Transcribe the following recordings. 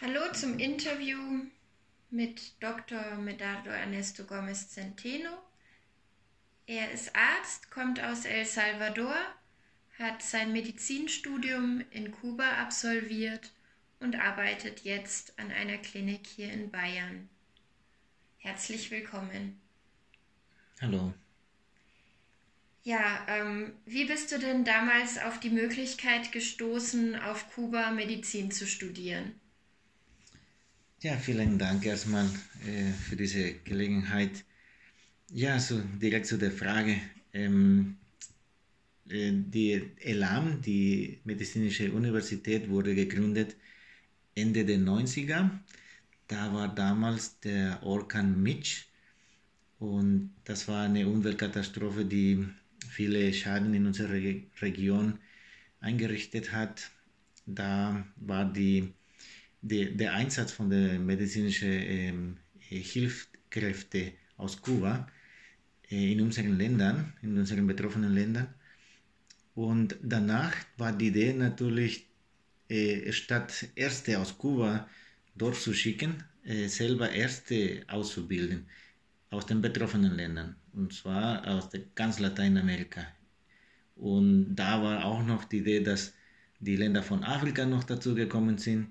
Hallo zum Interview mit Dr. Medardo Ernesto Gomez Centeno. Er ist Arzt, kommt aus El Salvador, hat sein Medizinstudium in Kuba absolviert und arbeitet jetzt an einer Klinik hier in Bayern. Herzlich willkommen. Hallo. Ja, ähm, wie bist du denn damals auf die Möglichkeit gestoßen, auf Kuba Medizin zu studieren? Ja, vielen Dank erstmal äh, für diese Gelegenheit. Ja, so direkt zu der Frage. Ähm, äh, die ELAM, die Medizinische Universität, wurde gegründet Ende der 90er. Da war damals der Orkan Mitch und das war eine Umweltkatastrophe, die viele Schaden in unserer Region eingerichtet hat. Da war die der, der Einsatz von der medizinischen ähm, Hilfskräfte aus Kuba äh, in unseren Ländern, in unseren betroffenen Ländern. Und danach war die Idee natürlich, äh, statt Ärzte aus Kuba dort zu schicken, äh, selber Ärzte auszubilden aus den betroffenen Ländern, und zwar aus ganz Lateinamerika. Und da war auch noch die Idee, dass die Länder von Afrika noch dazu gekommen sind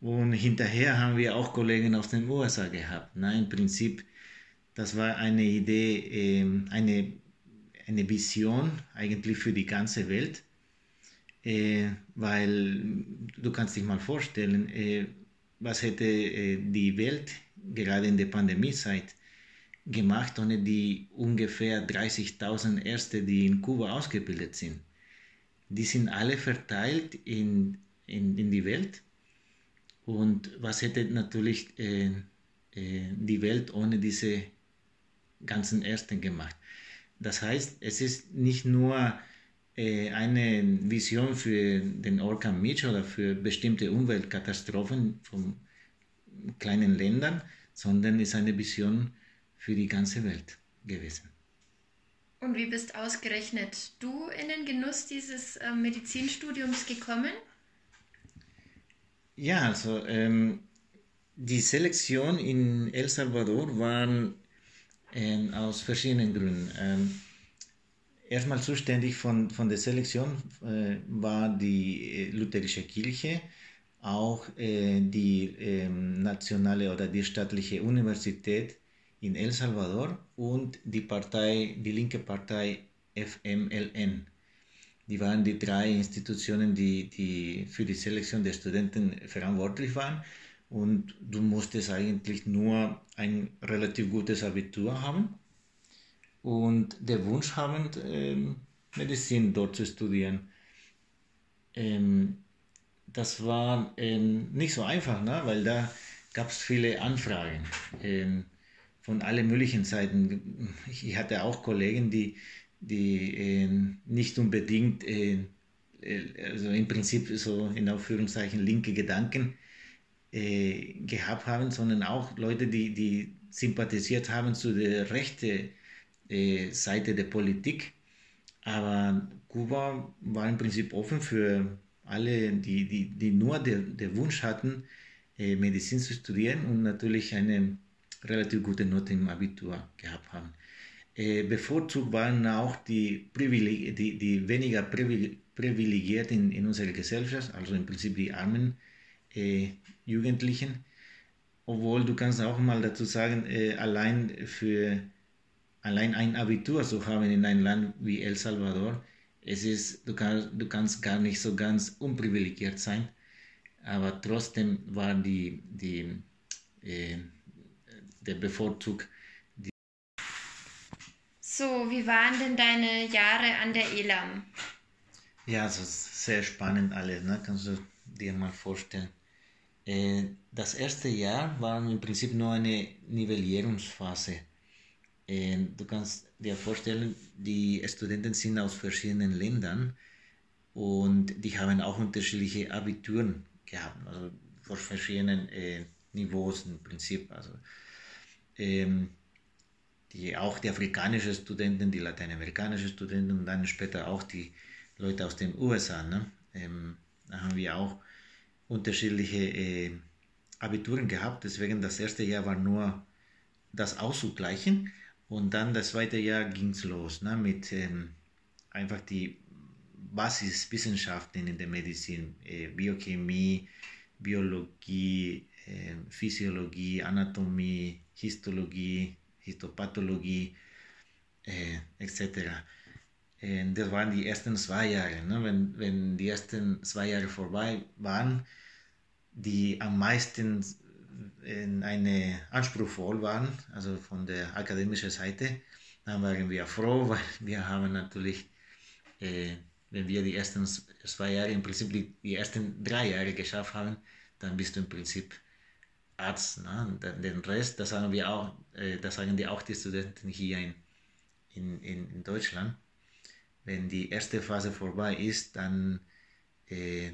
und hinterher haben wir auch Kollegen aus den USA gehabt. Na, Im Prinzip, das war eine Idee, ähm, eine, eine Vision eigentlich für die ganze Welt, äh, weil du kannst dich mal vorstellen, äh, was hätte äh, die Welt gerade in der Pandemiezeit gemacht ohne die ungefähr 30.000 Ärzte, die in Kuba ausgebildet sind. Die sind alle verteilt in, in, in die Welt und was hätte natürlich äh, äh, die Welt ohne diese ganzen Ärzte gemacht? Das heißt, es ist nicht nur äh, eine Vision für den Orkan Mitch oder für bestimmte Umweltkatastrophen von kleinen Ländern, sondern ist eine Vision für die ganze Welt gewesen. Und wie bist ausgerechnet du in den Genuss dieses äh, Medizinstudiums gekommen? Ja, also ähm, die Selektion in El Salvador war ähm, aus verschiedenen Gründen. Ähm, erstmal zuständig von, von der Selektion äh, war die äh, lutherische Kirche, auch äh, die ähm, nationale oder die staatliche Universität in El Salvador und die Partei, die linke Partei FMLN. Die waren die drei Institutionen, die, die für die Selektion der Studenten verantwortlich waren. Und du musstest eigentlich nur ein relativ gutes Abitur haben und der Wunsch haben, ähm, Medizin dort zu studieren. Ähm, das war ähm, nicht so einfach, ne? weil da gab es viele Anfragen ähm, von allen möglichen Seiten. Ich hatte auch Kollegen, die die äh, nicht unbedingt, äh, äh, also im Prinzip so in Aufführungszeichen linke Gedanken äh, gehabt haben, sondern auch Leute, die, die sympathisiert haben zu der rechten äh, Seite der Politik. Aber Kuba war im Prinzip offen für alle, die, die, die nur den Wunsch hatten, äh, Medizin zu studieren und natürlich eine relativ gute Note im Abitur gehabt haben. Äh, bevorzugt waren auch die, Privileg die, die weniger privilegiert in, in unserer Gesellschaft, also im Prinzip die armen äh, Jugendlichen. Obwohl du kannst auch mal dazu sagen, äh, allein für allein ein Abitur zu haben in einem Land wie El Salvador, es ist, du, kann, du kannst gar nicht so ganz unprivilegiert sein, aber trotzdem war die, die, äh, der Bevorzug so, wie waren denn deine Jahre an der ELAM? Ja, also sehr spannend alles, ne? kannst du dir mal vorstellen. Äh, das erste Jahr war im Prinzip nur eine Nivellierungsphase. Äh, du kannst dir vorstellen, die Studenten sind aus verschiedenen Ländern und die haben auch unterschiedliche Abituren gehabt, also vor verschiedenen äh, Niveaus im Prinzip. Also, ähm, die, auch die afrikanischen Studenten, die lateinamerikanischen Studenten und dann später auch die Leute aus den USA. Ne? Ähm, da haben wir auch unterschiedliche äh, Abituren gehabt. Deswegen das erste Jahr war nur das auszugleichen. Und dann das zweite Jahr ging es los ne, mit ähm, einfach die Basiswissenschaften in der Medizin, äh, Biochemie, Biologie, äh, Physiologie, Anatomie, Histologie, Histopathologie äh, etc. Äh, das waren die ersten zwei Jahre. Ne? Wenn, wenn die ersten zwei Jahre vorbei waren, die am meisten in eine anspruchsvoll waren, also von der akademischen Seite, dann waren wir froh, weil wir haben natürlich, äh, wenn wir die ersten zwei Jahre, im Prinzip die, die, ersten drei Jahre geschafft haben, dann bist du im Prinzip Arzt. Ne? Den Rest, das sagen wir auch, äh, das sagen die auch die Studenten hier in, in, in Deutschland. Wenn die erste Phase vorbei ist, dann äh,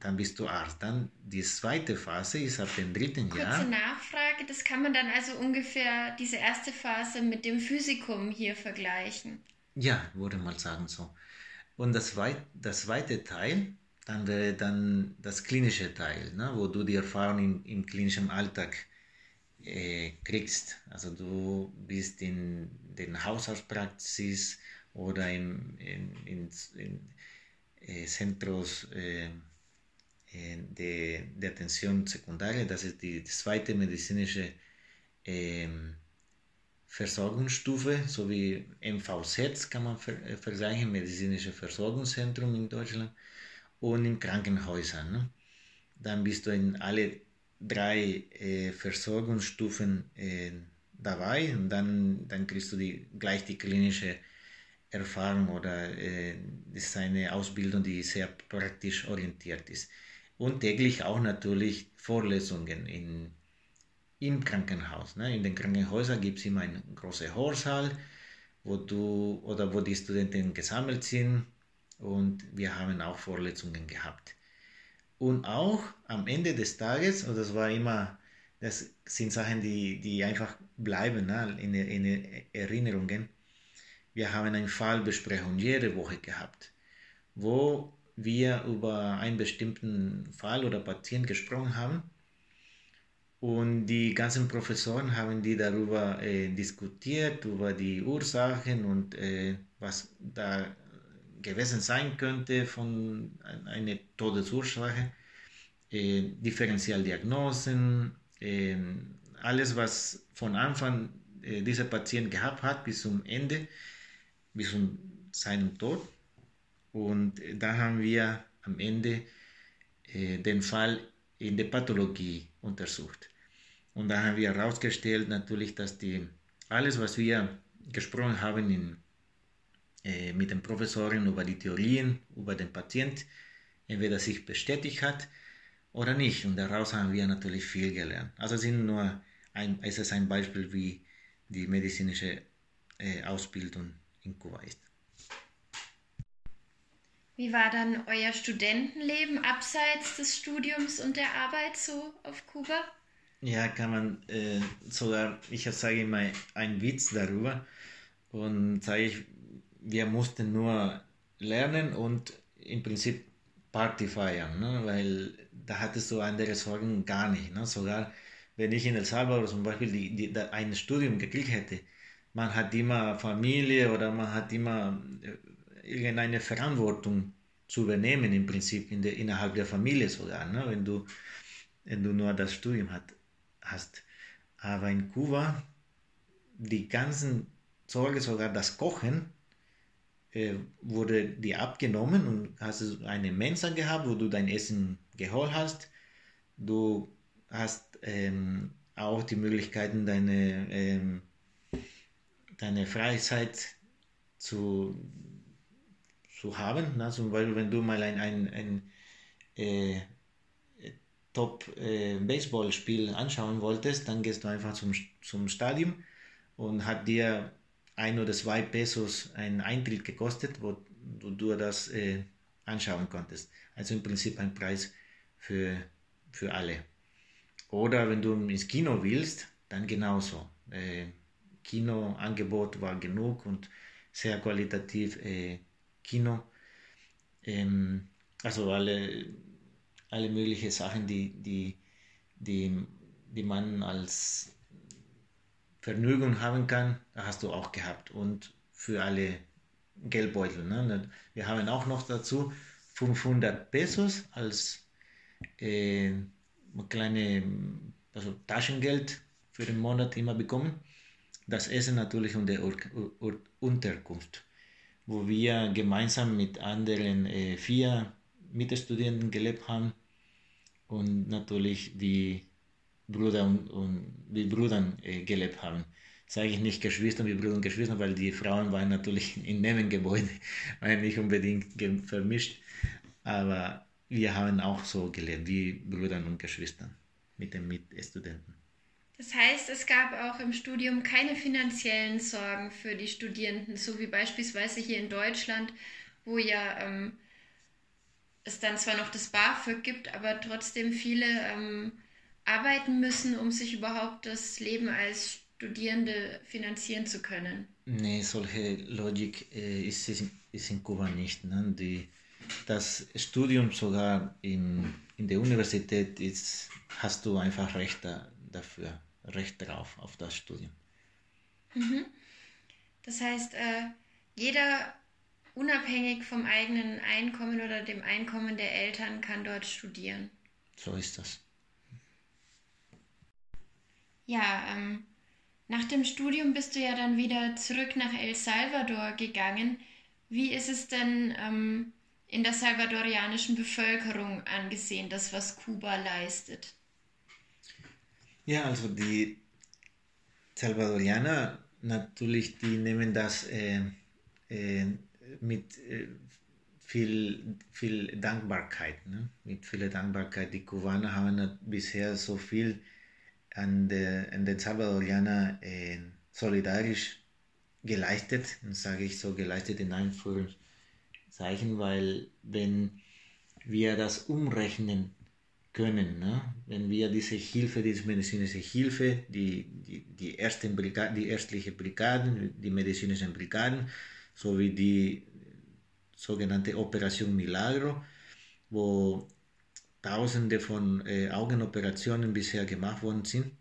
dann bist du Arzt. Dann die zweite Phase ist ab dem dritten Kurze Jahr. Kurze Nachfrage, das kann man dann also ungefähr diese erste Phase mit dem Physikum hier vergleichen. Ja, würde mal sagen so. Und das, zweit, das zweite Teil, dann wäre dann das klinische Teil, ne, wo du die Erfahrung im, im klinischen Alltag äh, kriegst. Also du bist in den Hausarztpraxis oder im, in, in, in äh, Centros äh, de, de atención secundaria, das ist die zweite medizinische ähm, Versorgungsstufe, so wie MVZ kann man ver äh, vergleichen, medizinische Versorgungszentrum in Deutschland und in Krankenhäusern. Ne? Dann bist du in alle drei äh, Versorgungsstufen äh, dabei und dann, dann kriegst du die, gleich die klinische Erfahrung oder äh, ist eine Ausbildung, die sehr praktisch orientiert ist und täglich auch natürlich Vorlesungen in, im Krankenhaus. Ne? In den Krankenhäusern gibt es immer einen großen Hörsaal, wo du oder wo die Studenten gesammelt sind und wir haben auch Vorlesungen gehabt. Und auch am Ende des Tages, und das war immer, das sind Sachen, die, die einfach bleiben ne? in, in Erinnerungen. Wir haben eine Fallbesprechung jede Woche gehabt, wo wir über einen bestimmten Fall oder Patienten gesprochen haben. Und die ganzen Professoren haben die darüber äh, diskutiert, über die Ursachen und äh, was da gewesen sein könnte von einer Todesursache, äh, Differentialdiagnosen, äh, alles, was von Anfang äh, dieser Patient gehabt hat bis zum Ende, bis zu seinem Tod. Und da haben wir am Ende äh, den Fall in der Pathologie untersucht. Und da haben wir herausgestellt natürlich, dass die, alles, was wir gesprochen haben in, mit den Professoren über die Theorien, über den Patient, entweder sich bestätigt hat oder nicht. Und daraus haben wir natürlich viel gelernt. Also sind nur ein, es ist ein Beispiel, wie die medizinische äh, Ausbildung in Kuba ist. Wie war dann euer Studentenleben abseits des Studiums und der Arbeit so auf Kuba? Ja, kann man äh, sogar, ich sage immer einen Witz darüber und sage ich, wir mussten nur lernen und im Prinzip Party feiern, ne? weil da hattest du andere Sorgen gar nicht. Ne? Sogar wenn ich in El Salvador zum Beispiel die, die, ein Studium gekriegt hätte, man hat immer Familie oder man hat immer äh, irgendeine Verantwortung zu übernehmen, im Prinzip in der, innerhalb der Familie sogar, ne? wenn, du, wenn du nur das Studium hat, hast. Aber in Kuba, die ganzen Sorge, sogar das Kochen, äh, wurde dir abgenommen und hast eine Mensa gehabt, wo du dein Essen geholt hast. Du hast ähm, auch die Möglichkeiten, deine, ähm, deine Freizeit zu zu haben. Ne? Zum Beispiel, wenn du mal ein, ein, ein äh, Top-Baseball-Spiel äh, anschauen wolltest, dann gehst du einfach zum, zum Stadion und hat dir ein oder zwei Pesos ein Eintritt gekostet, wo, wo du das äh, anschauen konntest. Also im Prinzip ein Preis für, für alle. Oder wenn du ins Kino willst, dann genauso. Äh, Kinoangebot war genug und sehr qualitativ äh, Kino. Ähm, also alle, alle möglichen Sachen, die, die, die, die man als Vergnügen haben kann, hast du auch gehabt. Und für alle Geldbeutel. Ne? Wir haben auch noch dazu 500 Pesos als äh, kleine also Taschengeld für den Monat immer bekommen. Das Essen natürlich und der Ur Ur Unterkunft, wo wir gemeinsam mit anderen äh, vier Mitstudenten gelebt haben und natürlich die Brüder und, und die Brüder äh, gelebt haben. Sage ich nicht Geschwister wie Brüder und Geschwister, weil die Frauen waren natürlich in Nebengebäude, waren nicht unbedingt vermischt, aber wir haben auch so gelebt wie Brüder und Geschwister mit den Mitstudenten. Das heißt, es gab auch im Studium keine finanziellen Sorgen für die Studierenden, so wie beispielsweise hier in Deutschland, wo ja ähm, es dann zwar noch das BAföG gibt, aber trotzdem viele ähm, arbeiten müssen, um sich überhaupt das Leben als Studierende finanzieren zu können. Nee, solche Logik äh, ist, ist in Kuba nicht. Ne? Die, das Studium sogar in, in der Universität ist, hast du einfach Recht da, dafür, Recht drauf auf das Studium. Mhm. Das heißt, äh, jeder unabhängig vom eigenen Einkommen oder dem Einkommen der Eltern kann dort studieren. So ist das. Ja, ähm, nach dem Studium bist du ja dann wieder zurück nach El Salvador gegangen. Wie ist es denn ähm, in der salvadorianischen Bevölkerung angesehen, das, was Kuba leistet? Ja, also die Salvadorianer natürlich, die nehmen das äh, äh, mit äh, viel, viel Dankbarkeit, ne? mit viel Dankbarkeit. Die Kubaner haben bisher so viel an, der, an den Salvadorianer äh, solidarisch geleistet, sage ich so geleistet in Anführungszeichen, weil wenn wir das umrechnen können, ne? wenn wir diese Hilfe, diese medizinische Hilfe, die, die, die, ersten Brigaden, die ärztliche Brigaden, die medizinischen Brigaden, sowie die sogenannte Operation Milagro, wo Tausende von äh, Augenoperationen bisher gemacht worden sind.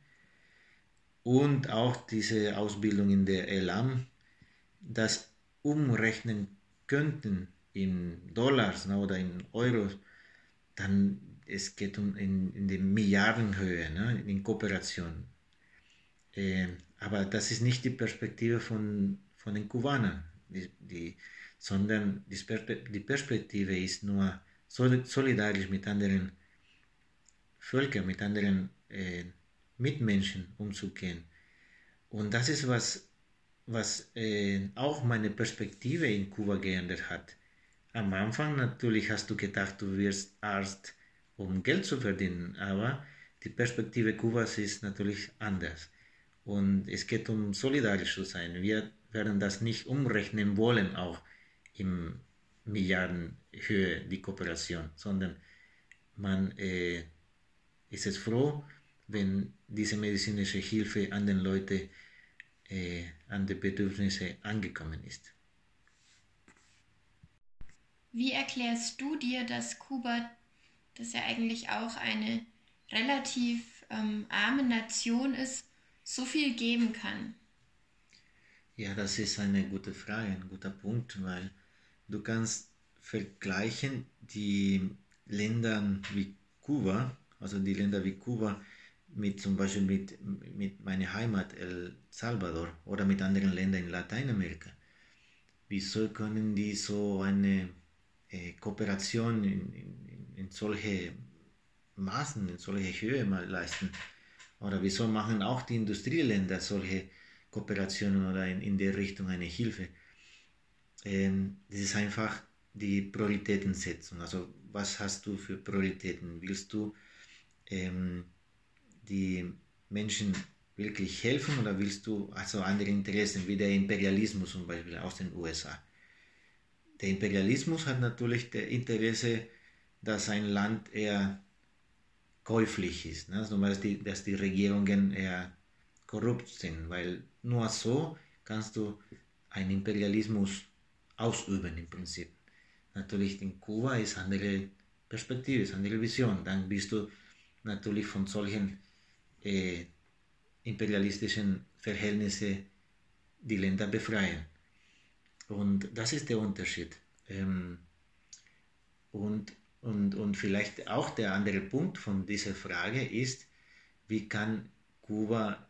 Und auch diese Ausbildung in der ELAM, das umrechnen könnten in Dollars ne, oder in Euros, dann es geht um in, in die Milliardenhöhe, ne, in Kooperation. Äh, aber das ist nicht die Perspektive von, von den Kubanern, die, die, sondern die Perspektive ist nur solidarisch mit anderen Völkern, mit anderen äh, Mitmenschen umzugehen. Und das ist was, was äh, auch meine Perspektive in Kuba geändert hat. Am Anfang natürlich hast du gedacht, du wirst Arzt, um Geld zu verdienen, aber die Perspektive Kubas ist natürlich anders. Und es geht um solidarisch zu sein. Wir werden das nicht umrechnen wollen, auch im Milliardenhöhe die Kooperation, sondern man äh, ist es froh, wenn diese medizinische Hilfe an den Leuten, äh, an die Bedürfnisse angekommen ist. Wie erklärst du dir, dass Kuba, das ja eigentlich auch eine relativ ähm, arme Nation ist, so viel geben kann? Ja, das ist eine gute Frage, ein guter Punkt, weil Du kannst vergleichen die Länder wie Kuba, also die Länder wie Kuba mit zum Beispiel mit, mit meiner Heimat El Salvador oder mit anderen Ländern in Lateinamerika. Wieso können die so eine äh, Kooperation in, in, in solche Maßen, in solche Höhe mal leisten? Oder wieso machen auch die Industrieländer solche Kooperationen oder in, in der Richtung eine Hilfe? Ähm, das ist einfach die Prioritätensetzung. Also was hast du für Prioritäten? Willst du ähm, die Menschen wirklich helfen oder willst du also andere Interessen, wie der Imperialismus zum Beispiel aus den USA? Der Imperialismus hat natürlich das Interesse, dass ein Land eher käuflich ist, ne? also, dass, die, dass die Regierungen eher korrupt sind, weil nur so kannst du einen Imperialismus ausüben im Prinzip. Natürlich in Kuba ist andere Perspektive, ist andere Vision. Dann bist du natürlich von solchen äh, imperialistischen Verhältnissen die Länder befreien. Und das ist der Unterschied. Ähm, und, und, und vielleicht auch der andere Punkt von dieser Frage ist, wie kann Kuba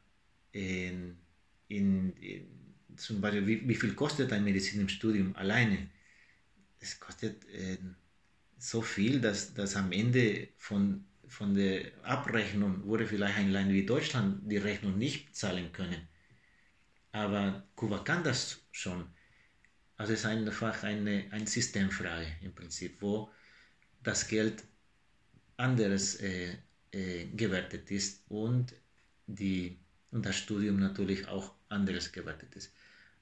in, in, in zum Beispiel, wie, wie, viel kostet ein Medizin im Studium alleine? Es kostet äh, so viel, dass, dass am Ende von, von der Abrechnung würde vielleicht ein Land wie Deutschland die Rechnung nicht zahlen können. Aber Kuba kann das schon. Also es ist einfach eine, eine Systemfrage im Prinzip, wo das Geld anders äh, äh, gewertet ist und, die, und das Studium natürlich auch anders gewertet ist.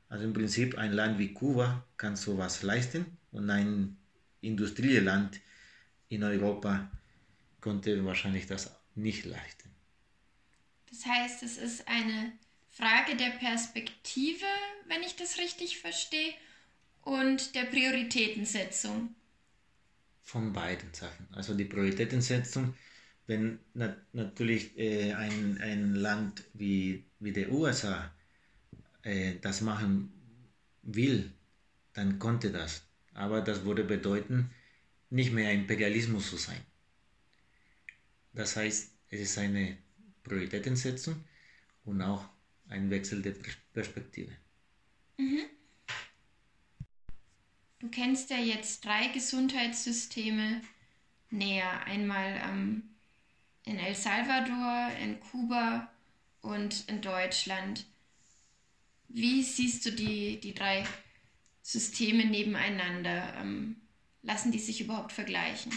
Also im Prinzip ein Land wie Kuba kann sowas leisten und ein Industrieland in Europa konnte wahrscheinlich das nicht leisten. Das heißt, es ist eine Frage der Perspektive, wenn ich das richtig verstehe, und der Prioritätensetzung. Von beiden Sachen. Also die Prioritätensetzung, wenn na natürlich äh, ein, ein Land wie, wie der USA äh, das machen will, dann konnte das. Aber das würde bedeuten, nicht mehr Imperialismus zu sein. Das heißt, es ist eine Prioritätensetzung und auch ein Wechsel der Perspektive. Mhm. Du kennst ja jetzt drei Gesundheitssysteme näher. Einmal ähm, in El Salvador, in Kuba und in Deutschland. Wie siehst du die, die drei Systeme nebeneinander? Ähm, lassen die sich überhaupt vergleichen?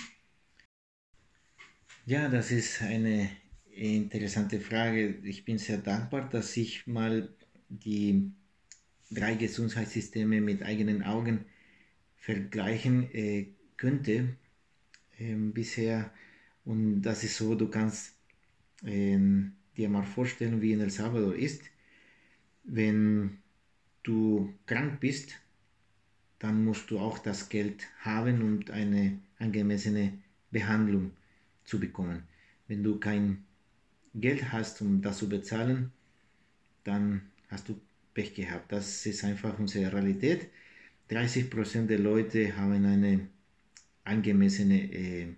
Ja, das ist eine interessante Frage. Ich bin sehr dankbar, dass ich mal die drei Gesundheitssysteme mit eigenen Augen vergleichen äh, könnte äh, bisher. Und das ist so, du kannst äh, dir mal vorstellen, wie in El Salvador ist wenn du krank bist, dann musst du auch das Geld haben, um eine angemessene Behandlung zu bekommen. Wenn du kein Geld hast, um das zu bezahlen, dann hast du Pech gehabt. Das ist einfach unsere Realität. 30% der Leute haben eine angemessene äh,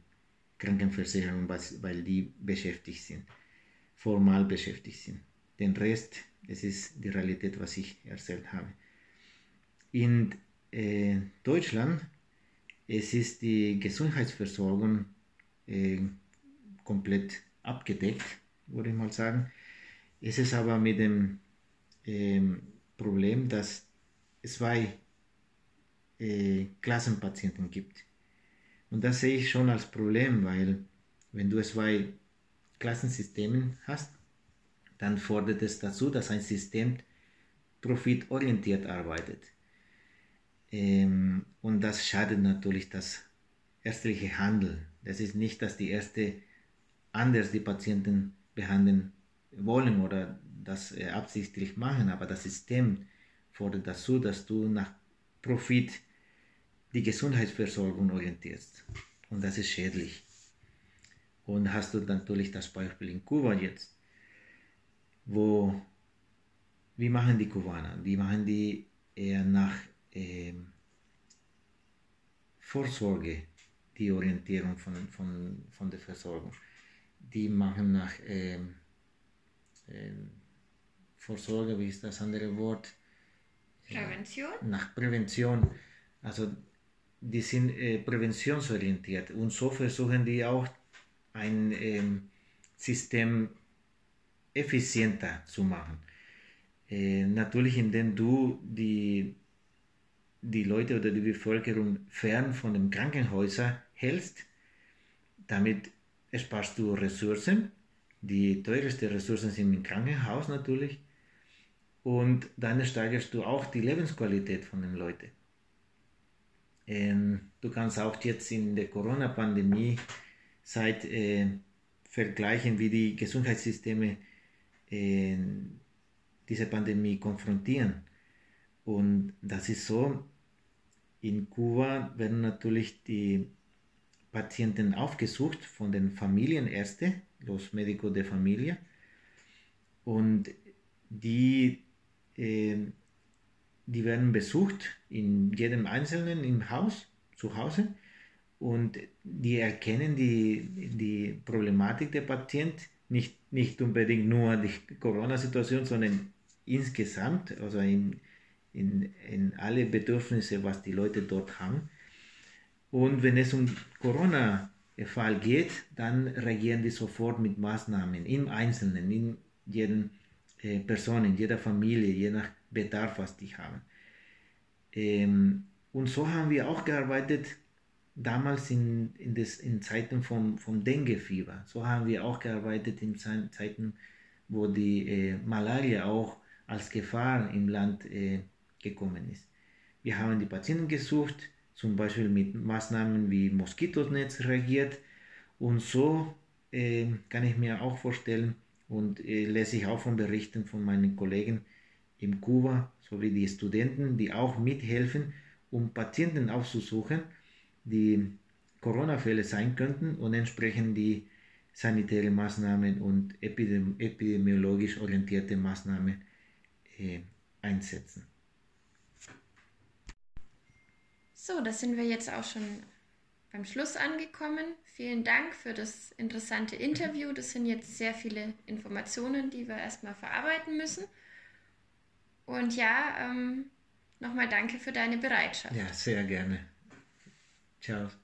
Krankenversicherung, weil die beschäftigt sind, formal beschäftigt sind. Den Rest es ist die Realität, was ich erzählt habe. In äh, Deutschland es ist die Gesundheitsversorgung äh, komplett abgedeckt, würde ich mal sagen. Es ist aber mit dem äh, Problem, dass es zwei äh, Klassenpatienten gibt. Und das sehe ich schon als Problem, weil wenn du zwei Klassensysteme hast, dann fordert es dazu, dass ein System profitorientiert arbeitet. Ähm, und das schadet natürlich das ärztliche Handeln. Das ist nicht, dass die Ärzte anders die Patienten behandeln wollen oder das äh, absichtlich machen, aber das System fordert dazu, dass du nach Profit die Gesundheitsversorgung orientierst. Und das ist schädlich. Und hast du natürlich das Beispiel in Kuba jetzt wo, wie machen die Kubaner? Die machen die eher nach ähm, Vorsorge, die Orientierung von, von, von der Versorgung. Die machen nach ähm, ähm, Vorsorge, wie ist das andere Wort? Prävention? Nach Prävention. Also die sind äh, präventionsorientiert und so versuchen die auch ein ähm, System effizienter zu machen. Äh, natürlich, indem du die, die Leute oder die Bevölkerung fern von den Krankenhäusern hältst, damit sparst du Ressourcen. Die teuersten Ressourcen sind im Krankenhaus natürlich. Und dann steigerst du auch die Lebensqualität von den Leuten. Ähm, du kannst auch jetzt in der Corona-Pandemie äh, vergleichen, wie die Gesundheitssysteme diese Pandemie konfrontieren. Und das ist so, in Kuba werden natürlich die Patienten aufgesucht von den Familienärzten, los Médicos de Familia, und die, äh, die werden besucht in jedem Einzelnen im Haus, zu Hause, und die erkennen die, die Problematik der Patienten, nicht, nicht unbedingt nur die Corona-Situation, sondern insgesamt, also in, in, in alle Bedürfnisse, was die Leute dort haben. Und wenn es um Corona-Fall geht, dann reagieren die sofort mit Maßnahmen im Einzelnen, in jeden äh, Person, in jeder Familie, je nach Bedarf, was die haben. Ähm, und so haben wir auch gearbeitet damals in, in, des, in Zeiten vom, vom Dengue-Fieber. So haben wir auch gearbeitet in Zeiten, wo die äh, Malaria auch als Gefahr im Land äh, gekommen ist. Wir haben die Patienten gesucht, zum Beispiel mit Maßnahmen wie Moskitosnetz reagiert und so äh, kann ich mir auch vorstellen und äh, lese ich auch von Berichten von meinen Kollegen in Kuba sowie die Studenten, die auch mithelfen, um Patienten aufzusuchen, die Corona-Fälle sein könnten und entsprechend die sanitäre Maßnahmen und epidemi epidemiologisch orientierte Maßnahmen äh, einsetzen. So, da sind wir jetzt auch schon beim Schluss angekommen. Vielen Dank für das interessante Interview. Das sind jetzt sehr viele Informationen, die wir erstmal verarbeiten müssen. Und ja, ähm, nochmal danke für deine Bereitschaft. Ja, sehr gerne. Ciao.